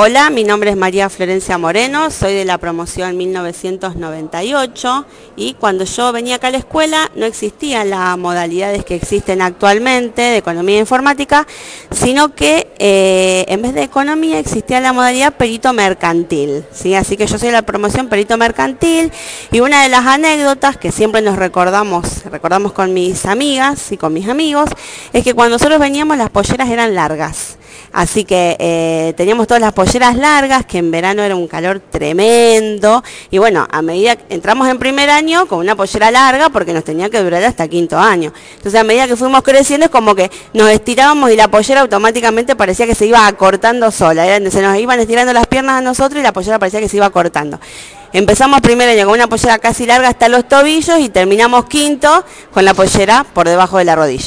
Hola, mi nombre es María Florencia Moreno, soy de la promoción 1998 y cuando yo venía acá a la escuela no existían las modalidades que existen actualmente de economía e informática, sino que eh, en vez de economía existía la modalidad perito mercantil. ¿sí? Así que yo soy de la promoción perito mercantil y una de las anécdotas que siempre nos recordamos, recordamos con mis amigas y con mis amigos, es que cuando nosotros veníamos las polleras eran largas. Así que eh, teníamos todas las polleras largas, que en verano era un calor tremendo. Y bueno, a medida que entramos en primer año con una pollera larga, porque nos tenía que durar hasta quinto año. Entonces a medida que fuimos creciendo es como que nos estirábamos y la pollera automáticamente parecía que se iba acortando sola. se nos iban estirando las piernas a nosotros y la pollera parecía que se iba cortando. Empezamos primer año con una pollera casi larga hasta los tobillos y terminamos quinto con la pollera por debajo de la rodilla.